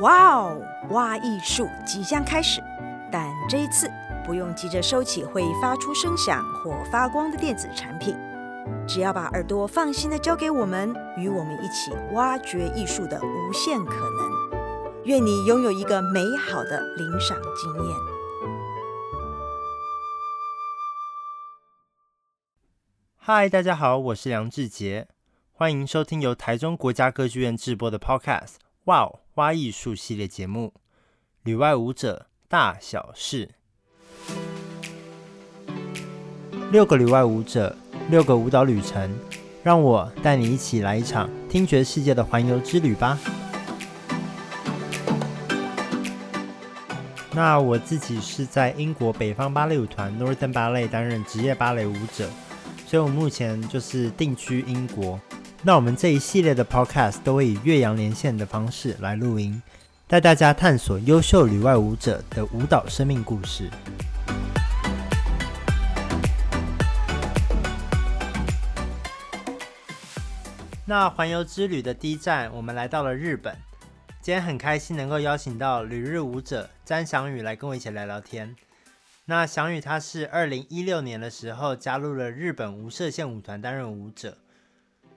哇哦，挖艺术即将开始，但这一次不用急着收起会发出声响或发光的电子产品，只要把耳朵放心的交给我们，与我们一起挖掘艺术的无限可能。愿你拥有一个美好的领赏经验。嗨，大家好，我是梁志杰，欢迎收听由台中国家歌剧院制播的 Podcast。哇哦！花艺术系列节目，旅外舞者大小事。六个旅外舞者，六个舞蹈旅程，让我带你一起来一场听觉世界的环游之旅吧。那我自己是在英国北方芭蕾舞团 Northern Ballet 担任职业芭蕾舞者，所以我目前就是定居英国。那我们这一系列的 Podcast 都会以越洋连线的方式来录音，带大家探索优秀旅外舞者的舞蹈生命故事。那环游之旅的第一站，我们来到了日本。今天很开心能够邀请到旅日舞者詹翔宇来跟我一起聊聊天。那翔宇他是二零一六年的时候加入了日本无射线舞团担任舞者。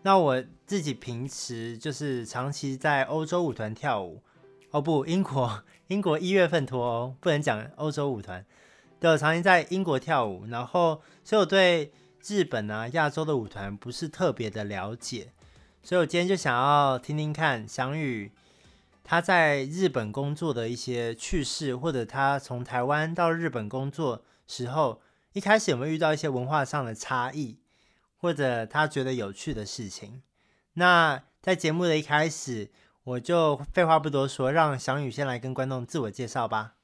那我自己平时就是长期在欧洲舞团跳舞，哦不，英国英国一月份脱欧，不能讲欧洲舞团。对，我长期在英国跳舞，然后所以我对日本啊、亚洲的舞团不是特别的了解，所以我今天就想要听听看翔宇他在日本工作的一些趣事，或者他从台湾到日本工作时候，一开始有没有遇到一些文化上的差异？或者他觉得有趣的事情。那在节目的一开始，我就废话不多说，让翔宇先来跟观众自我介绍吧。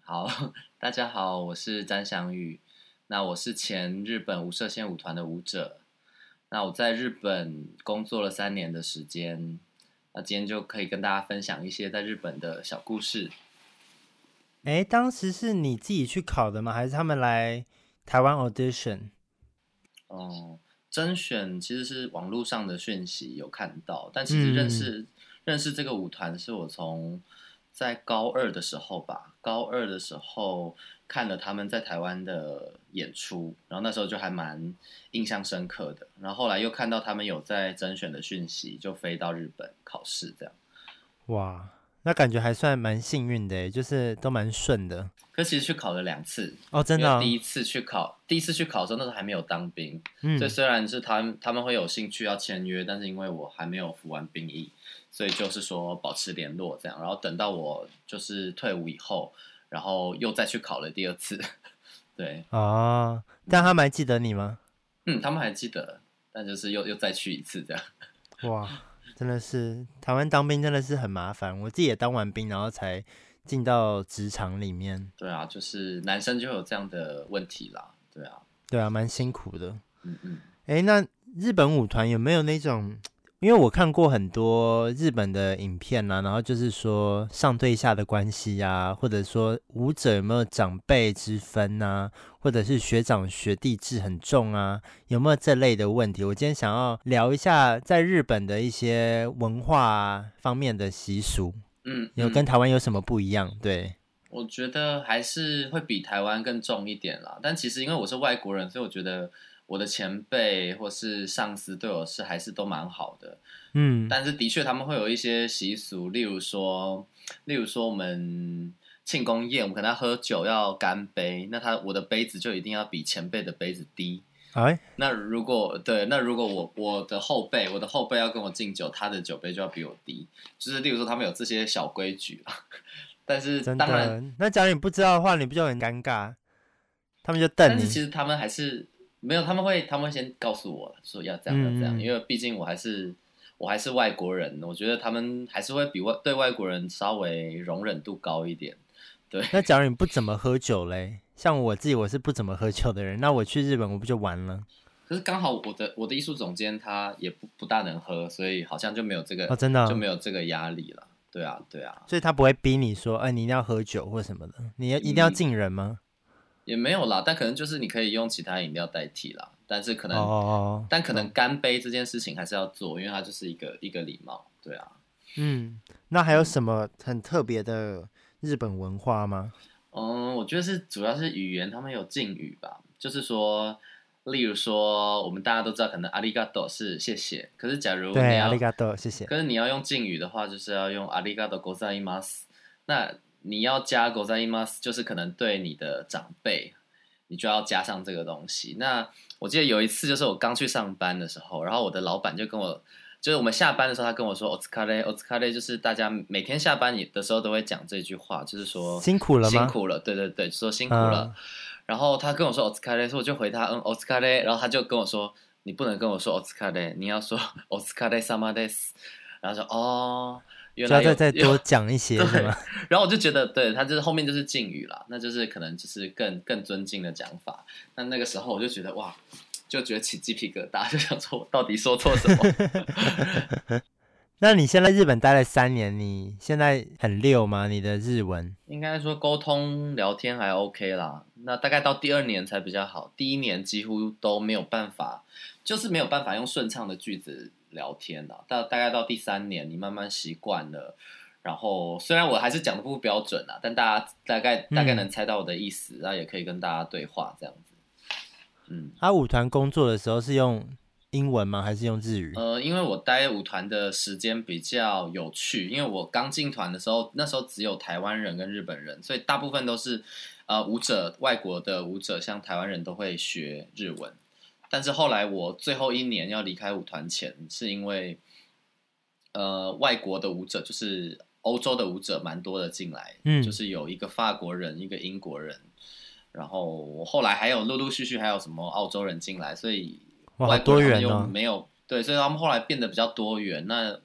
好，大家好，我是詹翔宇。那我是前日本无色限舞团的舞者。那我在日本工作了三年的时间。那今天就可以跟大家分享一些在日本的小故事。哎，当时是你自己去考的吗？还是他们来台湾 audition？哦，甄选其实是网络上的讯息有看到，但其实认识、嗯、认识这个舞团是我从在高二的时候吧，高二的时候看了他们在台湾的演出，然后那时候就还蛮印象深刻的，然后后来又看到他们有在甄选的讯息，就飞到日本考试这样。哇。那感觉还算蛮幸运的，就是都蛮顺的。可其实去考了两次哦，真的、哦。第一次去考，第一次去考的时候，那时候还没有当兵，嗯，所以虽然是他们他们会有兴趣要签约，但是因为我还没有服完兵役，所以就是说保持联络这样。然后等到我就是退伍以后，然后又再去考了第二次。对啊、哦，但他们还记得你吗？嗯，他们还记得，但就是又又再去一次这样。哇。真的是台湾当兵真的是很麻烦，我自己也当完兵，然后才进到职场里面。对啊，就是男生就有这样的问题啦。对啊，对啊，蛮辛苦的。嗯嗯。哎，那日本舞团有没有那种？因为我看过很多日本的影片啊，然后就是说上对下的关系啊，或者说舞者有没有长辈之分啊，或者是学长学弟制很重啊，有没有这类的问题？我今天想要聊一下在日本的一些文化方面的习俗，嗯，有跟台湾有什么不一样？对，我觉得还是会比台湾更重一点啦。但其实因为我是外国人，所以我觉得。我的前辈或是上司对我是还是都蛮好的，嗯，但是的确他们会有一些习俗，例如说，例如说我们庆功宴，我们可能要喝酒要干杯，那他我的杯子就一定要比前辈的杯子低，哎，那如果对，那如果我我的后辈，我的后辈要跟我敬酒，他的酒杯就要比我低，就是例如说他们有这些小规矩，但是当然，那假如你不知道的话，你不就很尴尬？他们就瞪你，但是其实他们还是。没有，他们会，他们会先告诉我说要这样要这样，因为毕竟我还是我还是外国人，我觉得他们还是会比外对外国人稍微容忍度高一点。对，那假如你不怎么喝酒嘞？像我自己，我是不怎么喝酒的人，那我去日本我不就完了？可是刚好我的我的艺术总监他也不不大能喝，所以好像就没有这个哦，真的、哦、就没有这个压力了。对啊，对啊，所以他不会逼你说，哎，你一定要喝酒或什么的，你要一定要敬人吗？嗯也没有啦，但可能就是你可以用其他饮料代替啦，但是可能，哦、但可能干杯这件事情还是要做，因为它就是一个一个礼貌，对啊。 嗯，那还有什么很特别的日本文化吗？嗯，我觉得是主要是语言，他们有敬语吧，就是说。例如说，我们大家都知道，可能阿里嘎多是谢谢。可是，假如你要阿里嘎多谢谢，可是你要用敬语的话，就是要用阿里嘎多ございます。那 你要加ございます，就是可能对你的长辈，你就要加上这个东西。那我记得有一次，就是我刚去上班的时候，然后我的老板就跟我，就是我们下班的时候，他跟我说お疲れ，お疲れ，就是大家每天下班的时候都会讲这句话，就是说辛苦了吗？辛苦了，对对对，说辛苦了。嗯然后他跟我说お疲れ，所以我就回他嗯お疲れ，然后他就跟我说你不能跟我说お疲れ，你要说お疲れ様です。然后说哦， 原来要再再多讲一些是吗？然后我就觉得对他就是后面就是敬语啦，那就是可能就是更更尊敬的讲法。那那个时候我就觉得哇，就觉得起鸡皮疙瘩，就想说我到底说错什么？那你现在日本待了三年，你现在很溜吗？你的日文应该说沟通聊天还 OK 啦。那大概到第二年才比较好，第一年几乎都没有办法，就是没有办法用顺畅的句子聊天啊。到大概到第三年，你慢慢习惯了，然后虽然我还是讲的不标准啊，但大家大概大概能猜到我的意思，然后也可以跟大家对话这样子。嗯，他舞团工作的时候是用。英文吗？还是用日语？呃，因为我待舞团的时间比较有趣，因为我刚进团的时候，那时候只有台湾人跟日本人，所以大部分都是呃舞者，外国的舞者，像台湾人都会学日文。但是后来我最后一年要离开舞团前，是因为呃外国的舞者，就是欧洲的舞者蛮多的进来，嗯，就是有一个法国人，一个英国人，然后我后来还有陆陆续续还有什么澳洲人进来，所以。外国人又没有对，所以他们后来变得比较多元。那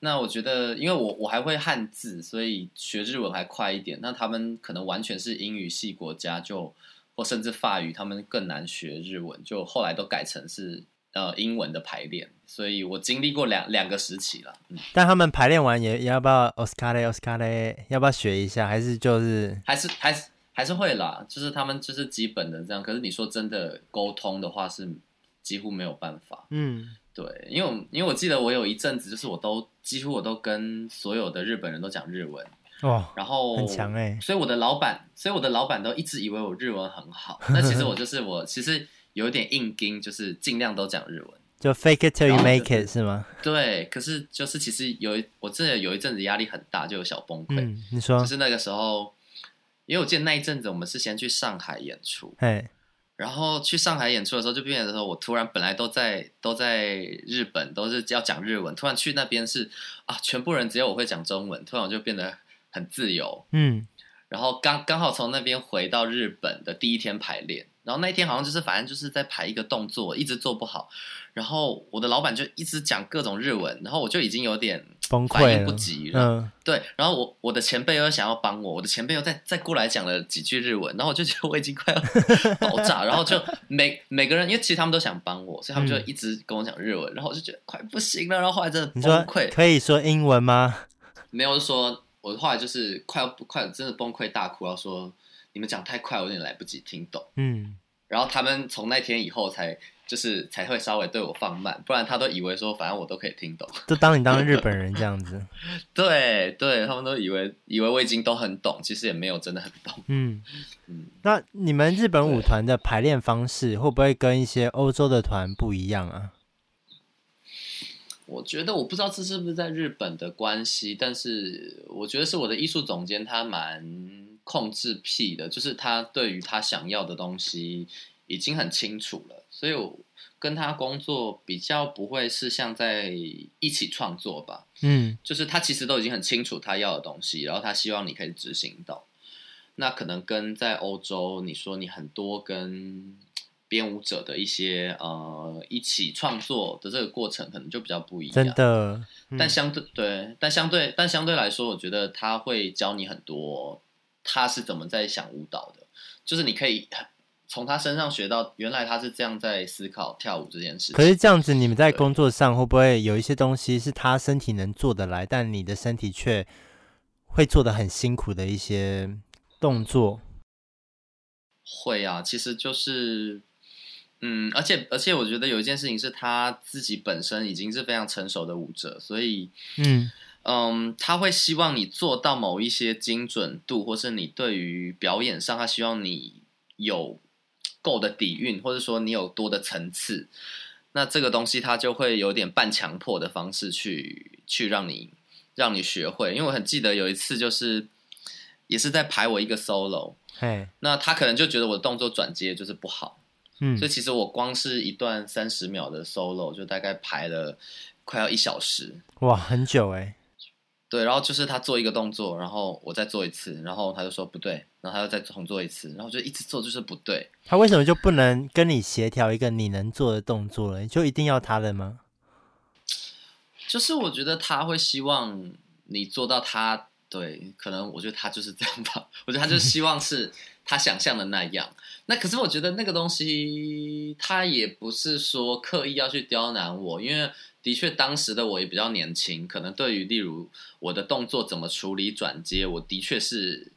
那我觉得，因为我我还会汉字，所以学日文还快一点。那他们可能完全是英语系国家，就或甚至法语，他们更难学日文。就后来都改成是呃英文的排练。所以我经历过两两个时期了。嗯，但他们排练完也也要不要お疲れお疲れ，要不要学一下？还是就是还是还是还是会啦，就是他们就是基本的这样。可是你说真的沟通的话是。几乎没有办法，嗯，对，因为因为我记得我有一阵子，就是我都几乎我都跟所有的日本人都讲日文， 哦，然后很强哎，所以我的老板，所以我的老板都一直以为我日文很好，那其实我就是我其实有一点硬盯，就是尽量都讲日文，就 fake it till you make it 是吗？对，可是就是其实有一我真的有一阵子压力很大，就有小崩溃，嗯，你说，就是那个时候，因为我记得那一阵子我们是先去上海演出，哎。然后去上海演出的时候，就变成说，我突然本来都在都在日本，都是要讲日文，突然去那边是啊，全部人只有我会讲中文，突然我就变得很自由。嗯，然后刚刚好从那边回到日本的第一天排练，然后那一天好像就是反正就是在排一个动作，一直做不好，然后我的老板就一直讲各种日文，然后我就已经有点。崩溃，反应不及了。嗯，对。然后我我的前辈又想要帮我，我的前辈又再再过来讲了几句日文，然后我就觉得我已经快要 爆炸。然后就每每个人，因为其实他们都想帮我，所以他们就一直跟我讲日文，嗯、然后我就觉得快不行了。然后后来真的崩溃，可以说英文吗？没有，说我的话就是快要不快，真的崩溃大哭，然后说你们讲太快，我有点来不及听懂。嗯，然后他们从那天以后才。就是才会稍微对我放慢，不然他都以为说反正我都可以听懂，就当你当日本人 这样子。对对，他们都以为以为我已经都很懂，其实也没有真的很懂。嗯嗯，那你们日本舞团的排练方式会不会跟一些欧洲的团不一样啊？我觉得我不知道这是不是在日本的关系，但是我觉得是我的艺术总监他蛮控制癖的，就是他对于他想要的东西已经很清楚了。所以我跟他工作比较不会是像在一起创作吧，嗯，就是他其实都已经很清楚他要的东西，然后他希望你可以执行到。那可能跟在欧洲，你说你很多跟编舞者的一些呃一起创作的这个过程，可能就比较不一样。真的，嗯、但相对对，但相对但相对来说，我觉得他会教你很多，他是怎么在想舞蹈的，就是你可以。从他身上学到，原来他是这样在思考跳舞这件事情。可是这样子，你们在工作上会不会有一些东西是他身体能做得来，但你的身体却会做得很辛苦的一些动作？会啊，其实就是，嗯，而且而且，我觉得有一件事情是他自己本身已经是非常成熟的舞者，所以，嗯，嗯，他会希望你做到某一些精准度，或是你对于表演上，他希望你有够的底蕴，或者说你有多的层次。那这个东西他就会有点半强迫的方式去去让你让你学会。因为我很记得有一次就是也是在排我一个 solo，嘿，那他可能就觉得我的动作转接就是不好，嗯，所以其实我光是一段三十秒的 solo 就大概排了快要一小时，哇，很久哎。对，然后就是他做一个动作，然后我再做一次，然后他就说不对，然后他又再重做一次，然后就一直做就是不对。他为什么就不能跟你协调一个你能做的动作了？就一定要他的吗？就是我觉得他会希望你做到他，对，可能我觉得他就是这样吧。我觉得他就希望是他想象的那样。那可是我觉得那个东西，他也不是说刻意要去刁难我，因为。的确，当时的我也比较年轻，可能对于例如我的动作怎么处理转接，我的确是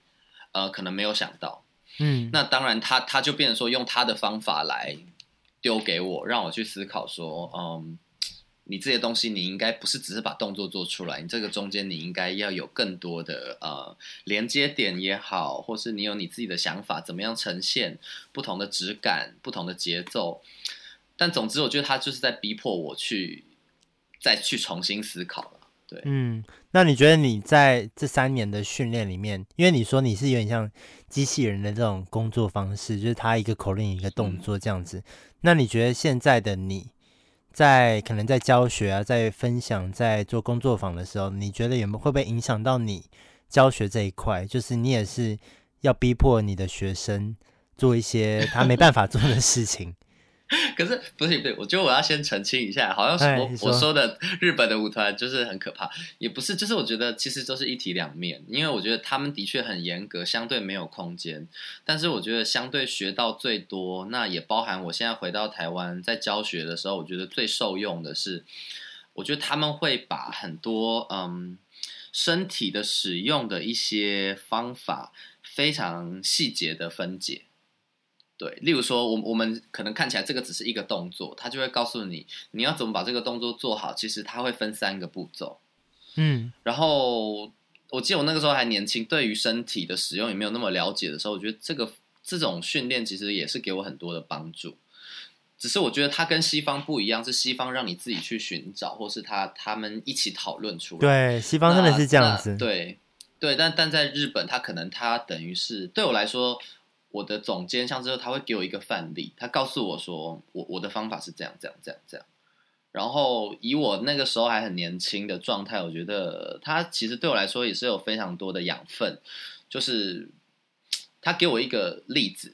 呃可能没有想到。嗯，那当然他他就变成说用他的方法来丢给我，让我去思考说，嗯，你这些东西你应该不是只是把动作做出来，你这个中间你应该要有更多的呃连接点也好，或是你有你自己的想法，怎么样呈现不同的质感、不同的节奏。但总之，我觉得他就是在逼迫我去。再去重新思考了，对，嗯，那你觉得你在这三年的训练里面，因为你说你是有点像机器人的这种工作方式，就是他一个口令一个动作这样子，嗯，那你觉得现在的你在可能在教学啊，在分享，在做工作坊的时候，你觉得有没有会不会影响到你教学这一块？就是你也是要逼迫你的学生做一些他没办法做的事情。可是不是不对，我觉得我要先澄清一下，好像是我我说的 日本的舞团就是很可怕，也不是，就是我觉得其实都是一体两面，因为我觉得他们的确很严格，相对没有空间，但是我觉得相对学到最多，那也包含我现在回到台湾在教学的时候，我觉得最受用的是，我觉得他们会把很多嗯身体的使用的一些方法非常细节的分解。对，例如说，我我们可能看起来这个只是一个动作，他就会告诉你你要怎么把这个动作做好。其实他会分三个步骤，嗯。然后我记得我那个时候还年轻，对于身体的使用也没有那么了解的时候，我觉得这个这种训练其实也是给我很多的帮助。只是我觉得它跟西方不一样，是西方让你自己去寻找，或是他他们一起讨论出来。对，西方真的是这样子。对对，但但在日本，他可能他等于是对我来说。我的总监像之后，他会给我一个范例，他告诉我说，我我的方法是这样这样这样这样。然后以我那个时候还很年轻的状态，我觉得他其实对我来说也是有非常多的养分。就是他给我一个例子，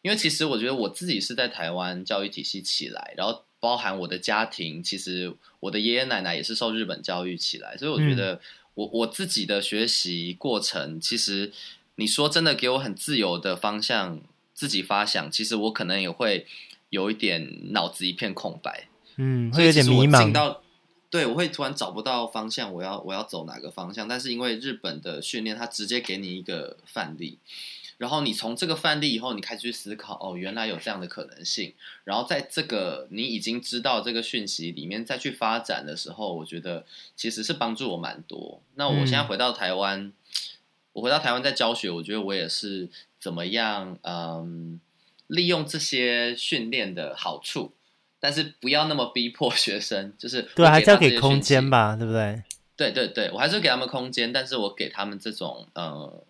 因为其实我觉得我自己是在台湾教育体系起来，然后包含我的家庭，其实我的爷爷奶奶也是受日本教育起来，所以我觉得我我自己的学习过程其实。你说真的给我很自由的方向，自己发想，其实我可能也会有一点脑子一片空白，嗯，会有点迷茫。到，对，我会突然找不到方向，我要我要走哪个方向？但是因为日本的训练，它直接给你一个范例，然后你从这个范例以后，你开始去思考，哦，原来有这样的可能性。然后在这个你已经知道这个讯息里面再去发展的时候，我觉得其实是帮助我蛮多。那我现在回到台湾。嗯我回到台湾在教学，我觉得我也是怎么样，嗯，利用这些训练的好处，但是不要那么逼迫学生，就是对，还是要给空间吧，对不对？对对对，我还是给他们空间，但是我给他们这种呃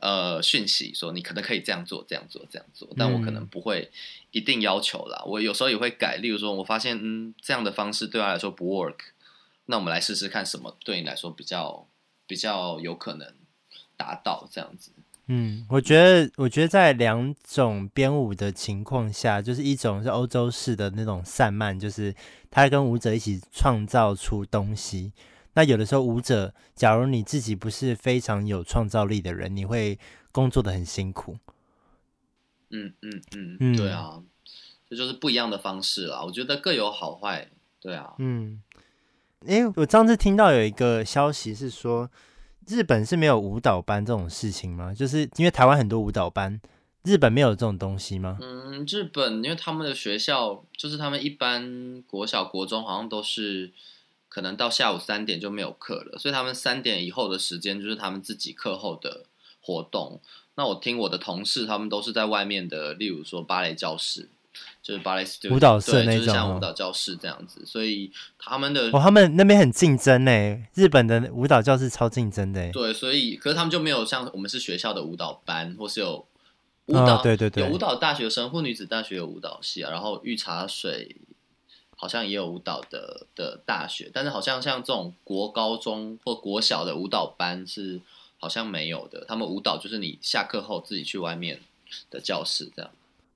呃讯息，说你可能可以这样做，这样做，这样做，但我可能不会一定要求啦。我有时候也会改，例如说，我发现嗯这样的方式对他来说不 work，那我们来试试看什么对你来说比较比较有可能。达到这样子，嗯，我觉得，我觉得在两种编舞的情况下，就是一种是欧洲式的那种散漫，就是他跟舞者一起创造出东西。那有的时候舞者，假如你自己不是非常有创造力的人，你会工作的很辛苦。嗯嗯嗯，嗯，对啊，这就是不一样的方式啦。我觉得各有好坏，对啊，嗯。诶，我上次听到有一个消息是说。日本是没有舞蹈班这种事情吗？就是因为台湾很多舞蹈班，日本没有这种东西吗？嗯，日本因为他们的学校就是他们一般国小、国中好像都是可能到下午三点就没有课了，所以他们三点以后的时间就是他们自己课后的活动。那我听我的同事，他们都是在外面的，例如说芭蕾教室，就是芭蕾 studio，舞蹈社那种，就是像舞蹈教室这样子。所以他们的哦，他们那边很竞争呢，日本的舞蹈教室超竞争的。对，所以可是他们就没有像我们是学校的舞蹈班，或是有舞蹈，哦、对对对，有舞蹈大学生，或女子大学有舞蹈系啊。然后御茶水好像也有舞蹈的的大学，但是好像像这种国高中或国小的舞蹈班是。好像没有的，他们舞蹈就是你下课后自己去外面的教室这样。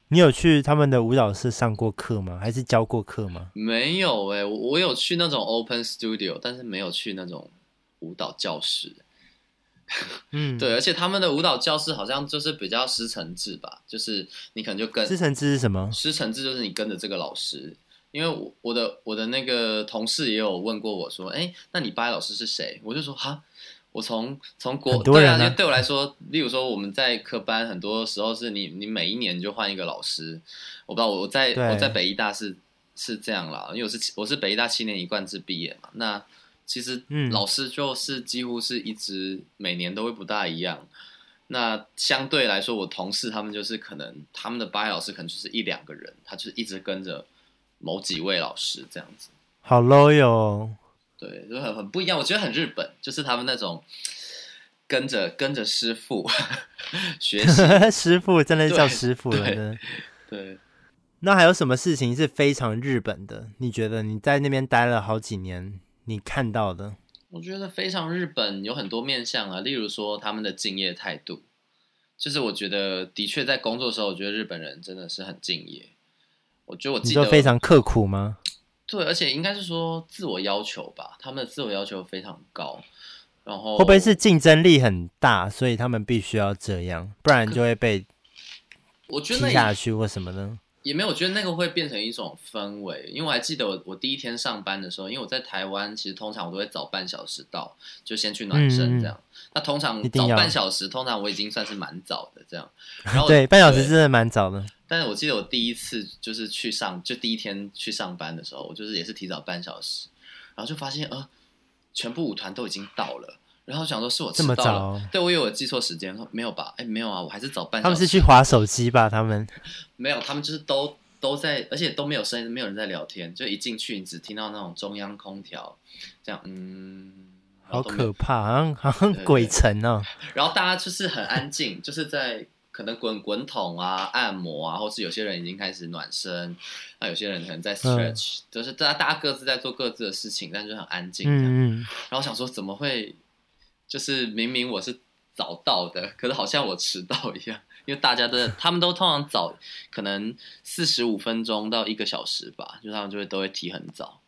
你有去他们的舞蹈室上过课吗？还是教过课吗？没有哎、欸，我有去那种 open studio，但是没有去那种舞蹈教室。嗯，对，而且他们的舞蹈教室好像就是比较师承制吧，就是你可能就跟师承制是什么？师承制就是你跟着这个老师，因为我我的我的那个同事也有问过我说，哎，那你芭蕾老师是谁？我就说哈。我从从国对啊，就对我来说，例如说我们在科班，很多时候是你你每一年就换一个老师。我不知道我在我在北医大是是这样啦，因为我是我是北医大七年一贯制毕业嘛。那其实老师就是几乎是一直每年都会不大一样。那相对来说，我同事他们就是可能他们的芭蕾老师可能就是一两个人，他就是一直跟着某几位老师这样子。好 loyal 哦。对，就很很不一样。我觉得很日本，就是他们那种跟着跟着师傅 学习，师傅真的叫师傅了。对，对，对，那还有什么事情是非常日本的？你觉得你在那边待了好几年，你看到的？我觉得非常日本，有很多面向啊。例如说他们的敬业态度，就是我觉得的确在工作的时候，我觉得日本人真的是很敬业。我觉得我记得非常刻苦吗？对，而且应该是说自我要求吧，他们的自我要求非常高，然后会不会是竞争力很大，所以他们必须要这样，不然就会被我觉得踢下去或什么呢？也没有，我觉得那个会变成一种氛围，因为我还记得我我第一天上班的时候，因为我在台湾，其实通常我都会早半小时到，就先去暖身这样。嗯、那通常早半小时，通常我已经算是蛮早的这样。然后对，半小时真的蛮早的。但是我记得我第一次就是去上，就第一天去上班的时候，我就是也是提早半小时，然后就发现呃，全部舞团都已经到了，然后想说是我迟到了，这么早？对，我以为我记错时间，没有吧？哎，没有啊，我还是早半小时。他们是去划手机吧？他们 没有，他们就是都都在，而且都没有声音，没有人在聊天，就一进去你只听到那种中央空调这样，嗯，好可怕，好像好像鬼城哦。然后大家就是很安静，就是在。可能滚滚筒啊、按摩啊，或是有些人已经开始暖身，那有些人可能在 stretch，、嗯、就是大家大家各自在做各自的事情，但就很安静。嗯，然后想说怎么会，就是明明我是早到的，可是好像我迟到一样，因为大家都他们都通常早，可能四十五分钟到一个小时吧，就他们就会都会提很早。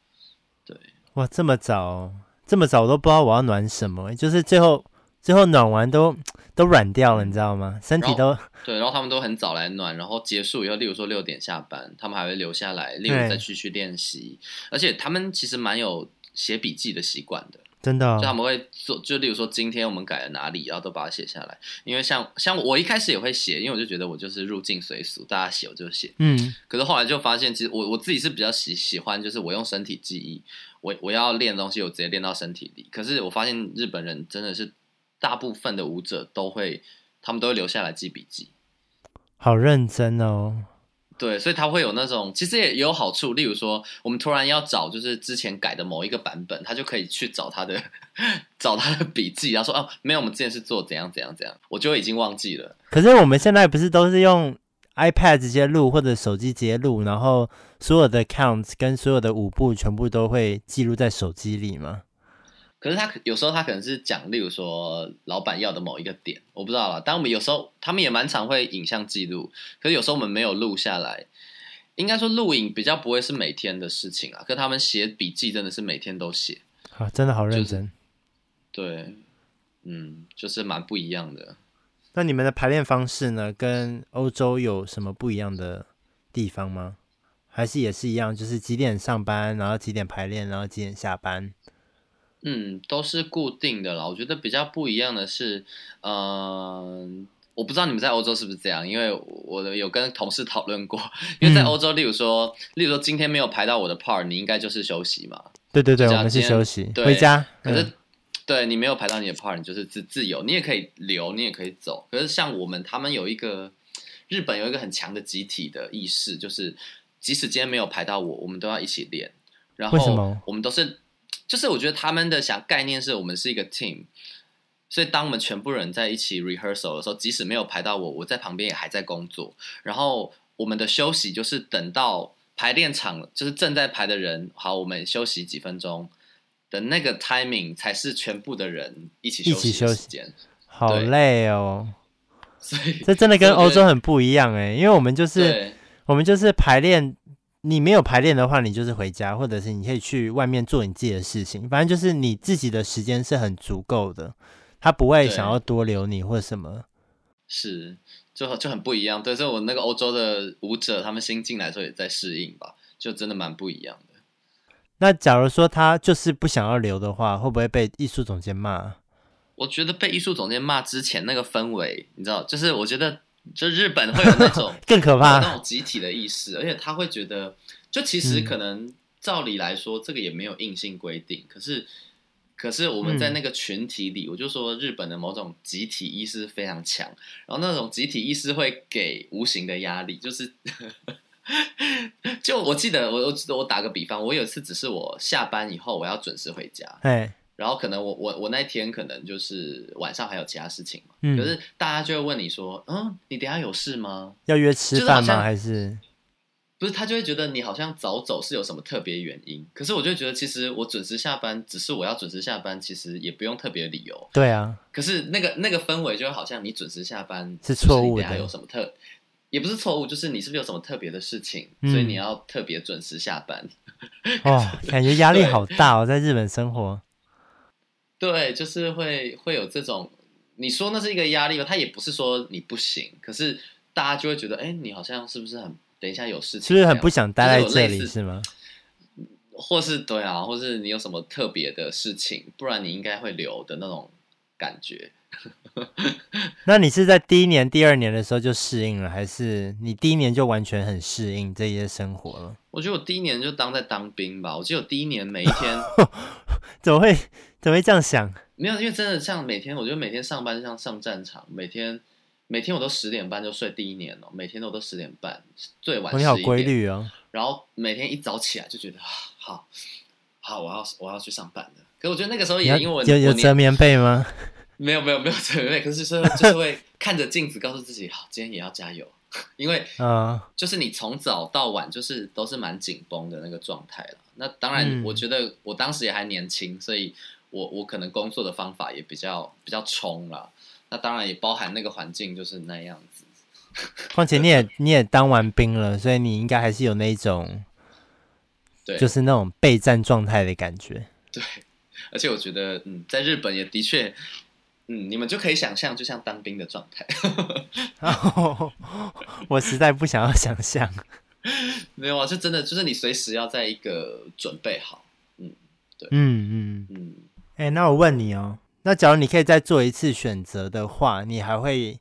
对，哇，这么早，这么早我都不知道我要暖什么，就是最后。最后暖完都 都软掉了，你知道吗？身体都对，然后他们都很早来暖，然后结束以后，例如说六点下班，他们还会留下来，例如再继续练习。而且他们其实蛮有写笔记的习惯的，真的、哦。就他们会做，就例如说今天我们改了哪里，然后都把它写下来。因为像像我一开始也会写，因为我就觉得我就是入境随俗，大家写我就写。嗯。可是后来就发现，其实我我自己是比较喜喜欢，就是我用身体记忆，我我要练东西，我直接练到身体里。可是我发现日本人真的是。大部分的舞者都会，他们都会留下来记笔记，好认真哦。对，所以他会有那种，其实也有好处。例如说，我们突然要找就是之前改的某一个版本，他就可以去找他的 找他的笔记，然后说哦，没有，我们之前是做怎样怎样怎样，我就已经忘记了。可是我们现在不是都是用 iPad 直接录，或者手机直接录，然后所有的 counts 跟所有的舞步全部都会记录在手机里吗？可是他有时候他可能是讲，例如说老板要的某一个点，我不知道啦。但我们有时候他们也蛮常会影像记录，可是有时候我们没有录下来。应该说录影比较不会是每天的事情啊，可是他们写笔记真的是每天都写，啊，真的好认真。就是、对，嗯，就是蛮不一样的。那你们的排练方式呢？跟欧洲有什么不一样的地方吗？还是也是一样，就是几点上班，然后几点排练，然后几点下班？嗯，都是固定的啦。我觉得比较不一样的是，嗯、呃，我不知道你们在欧洲是不是这样，因为我有跟同事讨论过。因为在欧洲，例如说，例如说今天没有排到我的 part，你应该就是休息嘛。对对对，我们是休息对回家。可是，嗯、对你没有排到你的 part，你就是自自由，你也可以留，你也可以走。可是像我们，他们有一个日本有一个很强的集体的意识，就是即使今天没有排到我，我们都要一起练。然后我们都是，就是我觉得他们的想概念是我们是一个 team，所以当我们全部人在一起 rehearsal 的时候，即使没有排到我，我在旁边也还在工作。然后我们的休息就是等到排练场，就是正在排的人，好，我们休息几分钟的那个 timing 才是全部的人一起休息的时间。好累哦，所以这真的跟欧洲很不一样哎，因为我们就是我们就是排练。你没有排练的话，你就是回家，或者是你可以去外面做你自己的事情。反正就是你自己的时间是很足够的，他不会想要多留你或者什么。是，就就很不一样。对，所以我那个欧洲的舞者，他们新进来的时候也在适应吧，就真的蛮不一样的。那假如说他就是不想要留的话，会不会被艺术总监骂？我觉得被艺术总监骂之前那个氛围，你知道，就是我觉得。就日本会有那种 更可怕那种集体的意识，而且他会觉得，就其实可能照理来说，这个也没有硬性规定，可是可是我们在那个群体里，我就说日本的某种集体意识非常强，然后那种集体意识会给无形的压力，就是 就我记得我我我打个比方，我有一次只是我下班以后我要准时回家，然后可能我我我那天可能就是晚上还有其他事情嘛，嗯、可是大家就会问你说，嗯，你等下有事吗？要约吃饭吗？还是不是？他就会觉得你好像早走是有什么特别原因。可是我就觉得，其实我准时下班，只是我要准时下班，其实也不用特别理由。对啊。可是那个那个氛围就好像你准时下班是错误的，有什么特也不是错误，就是你是不是有什么特别的事情，嗯、所以你要特别准时下班。哦，感觉压力好大哦，在日本生活。对，就是会会有这种，你说那是一个压力吧？他也不是说你不行，可是大家就会觉得，哎，你好像是不是很等一下有事情？是不是很不想待在这里？是吗？或是对啊，或是你有什么特别的事情，不然你应该会留的那种感觉。那你是在第一年、第二年的时候就适应了，还是你第一年就完全很适应这些生活了？我觉得我第一年就当在当兵吧。我记得我第一年每一天 怎么会？怎么会这样想？没有，因为真的像每天，我觉得每天上班就像上战场，每天每天我都十点半就睡。第一年哦，每天都都十点半，最晚十一点。你好规律哦。然后每天一早起来就觉得 好，好，我要我要去上班了。可是我觉得那个时候也因为我有有折棉被吗？没有没有没有折棉被，可是说就是会 看着镜子告诉自己，好，今天也要加油。因为啊，就是你从早到晚就是都是蛮紧绷的那个状态了。那当然，我觉得我当时也还年轻，所以。我我可能工作的方法也比较比较冲了，那当然也包含那个环境就是那样子。况且你也你也当完兵了，所以你应该还是有那种，对，就是那种备战状态的感觉。对，而且我觉得，嗯，在日本也的确，嗯，你们就可以想象，就像当兵的状态。我实在不想要想象。没有啊，就真的，就是你随时要在一个准备好，嗯，对，嗯嗯嗯。哎、欸，那我问你哦，那假如你可以再做一次选择的话，你还会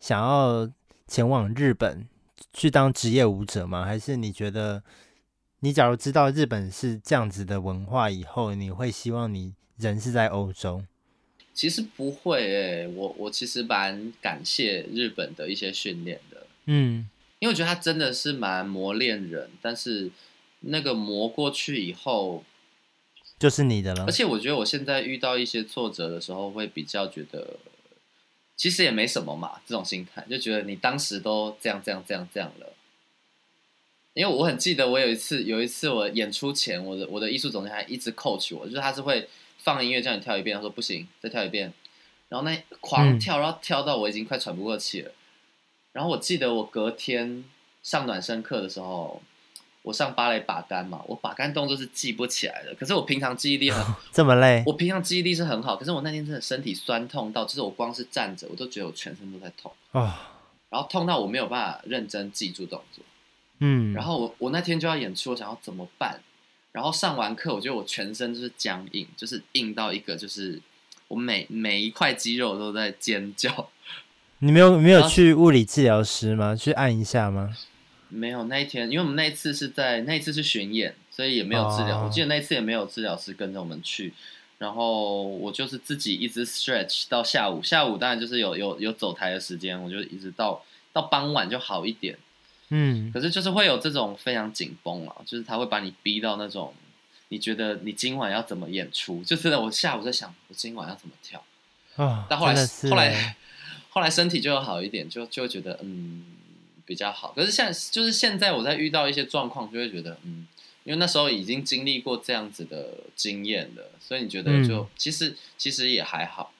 想要前往日本去当职业舞者吗？还是你觉得，你假如知道日本是这样子的文化以后，你会希望你人是在欧洲？其实不会诶、欸，我我其实蛮感谢日本的一些训练的，嗯，因为我觉得他真的是蛮磨练人，但是那个磨过去以后。就是你的了，而且我觉得我现在遇到一些挫折的时候，会比较觉得，其实也没什么嘛，这种心态就觉得你当时都这样这样这样这样了。因为我很记得，我有一次有一次我演出前，我的我的艺术总监还一直 coach 我，就是他是会放音乐叫你跳一遍，他说不行，再跳一遍，然后那狂跳，然后跳到我已经快喘不过气了。然后我记得我隔天上暖身课的时候。我上芭蕾把杆嘛，我把杆动作是记不起来的。可是我平常记忆力很这么累，我平常记忆力是很好。可是我那天真的身体酸痛到，就是我光是站着，我都觉得我全身都在痛啊。哦、然后痛到我没有办法认真记住动作。嗯。然后我我那天就要演出，我想要怎么办？然后上完课，我觉得我全身就是僵硬，就是硬到一个，就是我每每一块肌肉都在尖叫。你没有没有去物理治疗师吗？去按一下吗？没有那一天，因为我们那一次是在那一次是巡演，所以也没有治疗。哦、我记得那一次也没有治疗师跟着我们去，然后我就是自己一直 stretch 到下午，下午当然就是有有有走台的时间，我就一直到到傍晚就好一点。嗯，可是就是会有这种非常紧绷啊，就是他会把你逼到那种，你觉得你今晚要怎么演出？就真的我下午在想，我今晚要怎么跳啊？哦、但后来后来后来，身体就好一点，就就会觉得嗯比较好。可是现在就是现在我在遇到一些状况，就会觉得嗯，因为那时候已经经历过这样子的经验了，所以你觉得就、嗯、其实其实也还好。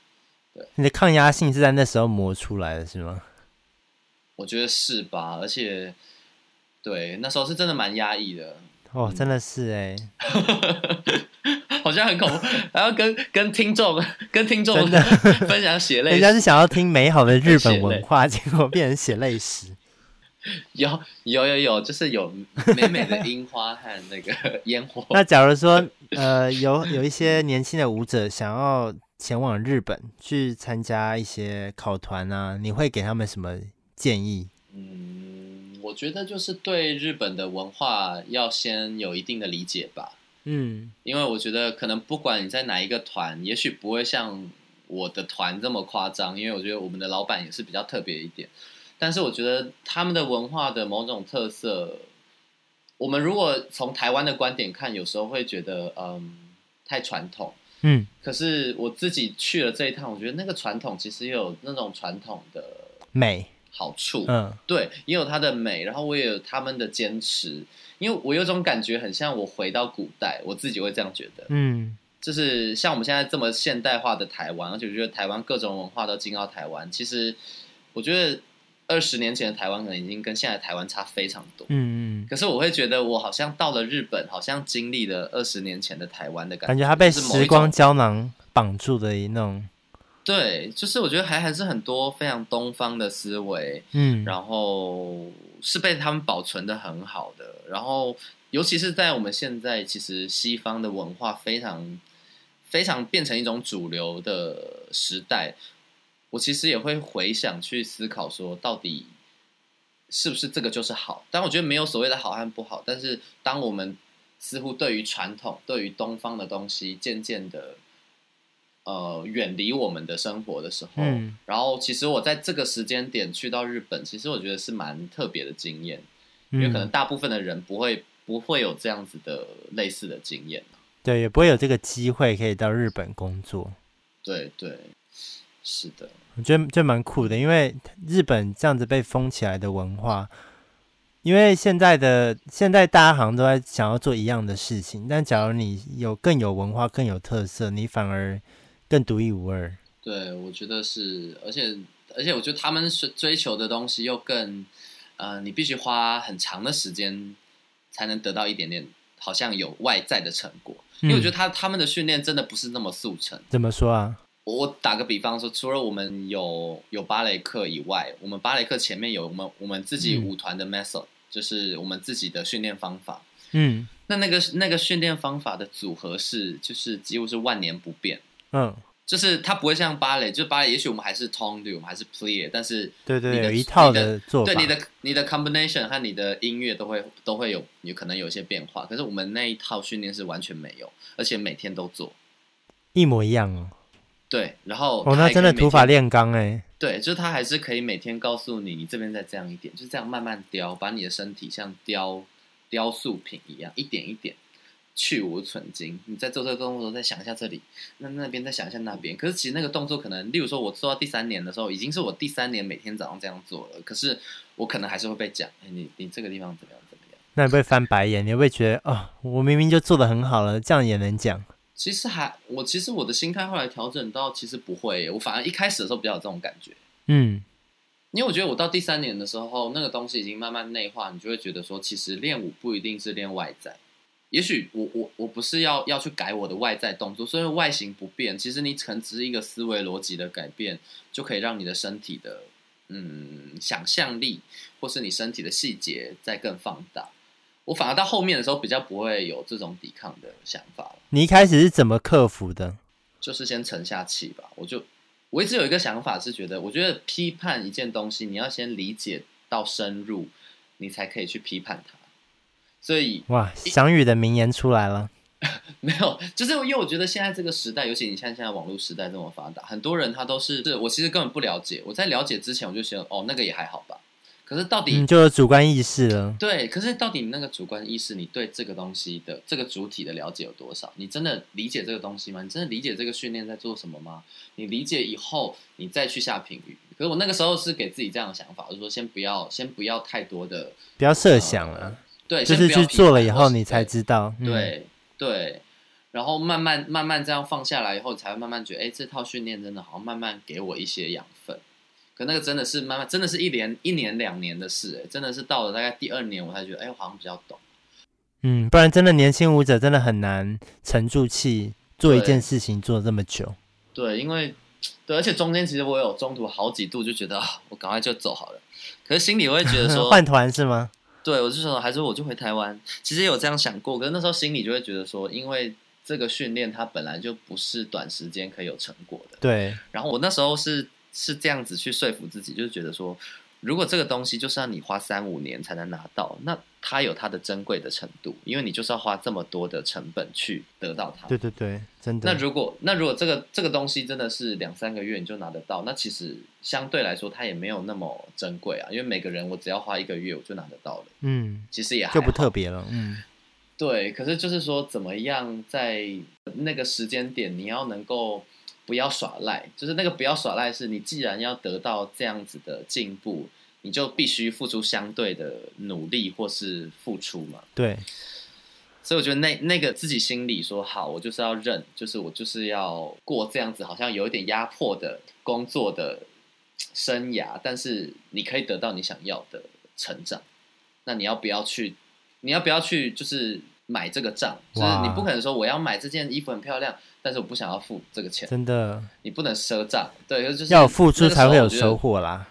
对，你的抗压性是在那时候磨出来的，是吗？我觉得是吧，而且，对，那时候是真的蛮压抑的。哦，真的是哎，好像很恐怖，然后跟跟听众跟听众分享血泪，人家是想要听美好的日本文化，结果变成血泪史。有有有有，就是有美美的樱花和那个 烟火。那假如说，呃，有有一些年轻的舞者想要前往日本去参加一些考团啊，你会给他们什么？建议，嗯，我觉得就是对日本的文化要先有一定的理解吧。嗯，因为我觉得可能不管你在哪一个团，也许不会像我的团这么夸张，因为我觉得我们的老板也是比较特别一点。但是我觉得他们的文化的某种特色，我们如果从台湾的观点看，有时候会觉得嗯太传统。嗯，可是我自己去了这一趟，我觉得那个传统其实也有那种传统的美。好处，嗯，对，也有它的美，然后我也有他们的坚持，因为我有种感觉，很像我回到古代，我自己会这样觉得，嗯，就是像我们现在这么现代化的台湾，而且我觉得台湾各种文化都进到台湾，其实我觉得二十年前的台湾可能已经跟现在的台湾差非常多，嗯嗯，可是我会觉得我好像到了日本，好像经历了二十年前的台湾的感觉，感觉它被时光胶囊绑住的一那种。对，就是我觉得还还是很多非常东方的思维，嗯，然后是被他们保存的很好的，然后尤其是在我们现在，其实西方的文化非常非常变成一种主流的时代，我其实也会回想去思考说，到底是不是这个就是好？但我觉得没有所谓的好和不好，但是当我们似乎对于传统、对于东方的东西渐渐的。呃，远离我们的生活的时候，嗯，然后其实我在这个时间点去到日本，其实我觉得是蛮特别的经验，嗯，因为可能大部分的人不会不会有这样子的类似的经验，对，也不会有这个机会可以到日本工作，对对，是的，我觉得这蛮酷的，因为日本这样子被封起来的文化，因为现在的现在大家好像都在想要做一样的事情，但假如你有更有文化、更有特色，你反而更独一无二，对，我觉得是，而且而且我觉得他们是追求的东西又更，呃，你必须花很长的时间才能得到一点点，好像有外在的成果。嗯、因为我觉得他他们的训练真的不是那么速成。怎么说啊？我打个比方说，除了我们有有芭蕾课以外，我们芭蕾课前面有我们我们自己舞团的 method，、嗯、就是我们自己的训练方法。嗯，那那个那个训练方法的组合是，就是几乎是万年不变。嗯，就是它不会像芭蕾，就芭蕾，也许我们还是 tone，我们还是 plie，但是对对，有一套的做法，对你的你的 combination 和你的音乐都会都会有有可能有一些变化，可是我们那一套训练是完全没有，而且每天都做一模一样哦。对，然后哦，那真的土法炼钢哎。对，就是他还是可以每天告诉你，你这边再这样一点，就是这样慢慢雕，把你的身体像雕雕塑品一样，一点一点。去无存精，你在做这个动作的时候，再想一下这里，那那边再想一下那边。可是其实那个动作可能，例如说，我做到第三年的时候，已经是我第三年每天早上这样做了。可是我可能还是会被讲，哎，你你这个地方怎么样怎么样？那你会翻白眼，你会不会觉得哦，我明明就做的很好了，这样也能讲？其实还，我其实我的心态后来调整到，其实不会，我反而一开始的时候比较有这种感觉。嗯，因为我觉得我到第三年的时候，那个东西已经慢慢内化，你就会觉得说，其实练舞不一定是练外在。也许我我我不是要要去改我的外在动作，所以外形不变。其实你可能只是一个思维逻辑的改变，就可以让你的身体的嗯想象力，或是你身体的细节再更放大。我反而到后面的时候比较不会有这种抵抗的想法了。你一开始是怎么克服的？就是先沉下气吧。我就我一直有一个想法是觉得，我觉得批判一件东西，你要先理解到深入，你才可以去批判它。所以哇，翔宇的名言出来了。没有，就是因为我觉得现在这个时代，尤其你像现在网络时代这么发达，很多人他都是，是我其实根本不了解。我在了解之前，我就觉得哦，那个也还好吧。可是到底你就有主观意识了。对，可是到底你那个主观意识，你对这个东西的这个主体的了解有多少？你真的理解这个东西吗？你真的理解这个训练在做什么吗？你理解以后，你再去下评语。可是我那个时候是给自己这样的想法，就是说先不要，先不要太多的，不要设想了。呃、对，就是去做了以后，你才知道。对、嗯、对。对然后慢慢慢慢这样放下来以后，才会慢慢觉得，哎，这套训练真的好像慢慢给我一些养分。可那个真的是慢慢，真的是一年一年两年的事，哎，真的是到了大概第二年，我才觉得，哎，我好像比较懂。嗯，不然真的年轻舞者真的很难沉住气做一件事情做这么久。对，因为对，而且中间其实我有中途好几度就觉得，啊，我赶快就走好了。可是心里我会觉得说，换团是吗？对，我就说还是我就回台湾。其实有这样想过，可是那时候心里就会觉得说，因为。这个训练它本来就不是短时间可以有成果的。对。然后我那时候是是这样子去说服自己，就是觉得说，如果这个东西就是要你花三五年才能拿到，那它有它的珍贵的程度，因为你就是要花这么多的成本去得到它。对对对，真的。那如果那如果这个这个东西真的是两三个月你就拿得到，那其实相对来说它也没有那么珍贵啊，因为每个人我只要花一个月我就拿得到了。嗯，其实也还就不特别了。嗯。对，可是就是说，怎么样在那个时间点，你要能够不要耍赖，就是那个不要耍赖，是你既然要得到这样子的进步，你就必须付出相对的努力或是付出嘛。对，所以我觉得那那个自己心里说好，我就是要认，就是我就是要过这样子，好像有一点压迫的工作的生涯，但是你可以得到你想要的成长，那你要不要去？你要不要去？就是买这个账，就是你不可能说我要买这件衣服很漂亮，但是我不想要付这个钱。真的，你不能赊账。对，就是要付出才会有收获啦。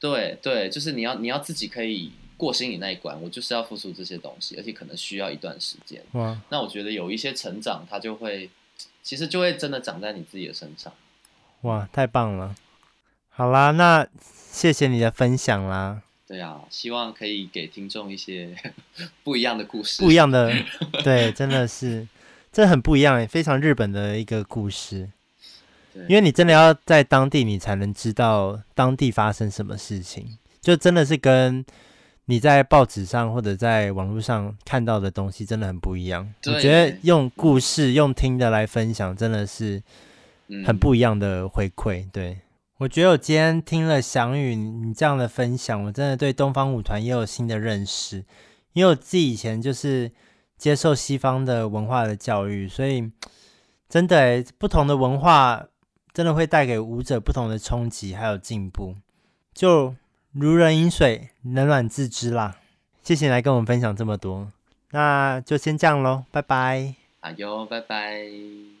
对对，就是你要你要自己可以过心里那一关。我就是要付出这些东西，而且可能需要一段时间。哇，那我觉得有一些成长，它就会其实就会真的长在你自己的身上。哇，太棒了！好啦，那谢谢你的分享啦。对啊，希望可以给听众一些 不一样的故事，不一样的，对，真的是，这很不一样，非常日本的一个故事。对，因为你真的要在当地，你才能知道当地发生什么事情，就真的是跟你在报纸上或者在网络上看到的东西真的很不一样。我觉得用故事、用听的来分享，真的是很不一样的回馈。对。我觉得我今天听了翔宇你这样的分享，我真的对东方舞团也有新的认识。因为我自己以前就是接受西方的文化的教育，所以真的，不同的文化真的会带给舞者不同的冲击还有进步。就如人饮水，冷暖自知啦。谢谢你来跟我们分享这么多，那就先这样喽，拜拜。好哟，拜拜。